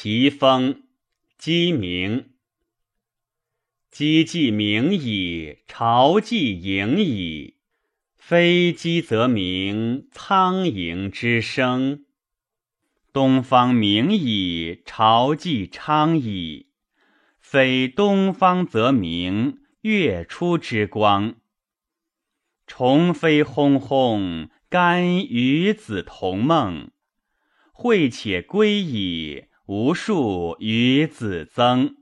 其风，鸡鸣。鸡既鸣矣，巢既盈矣。非鸡则鸣，苍蝇之声。东方明矣，巢既昌矣。非东方则明，月出之光。虫飞轰轰，甘与子同梦。会且归矣，无数与子增。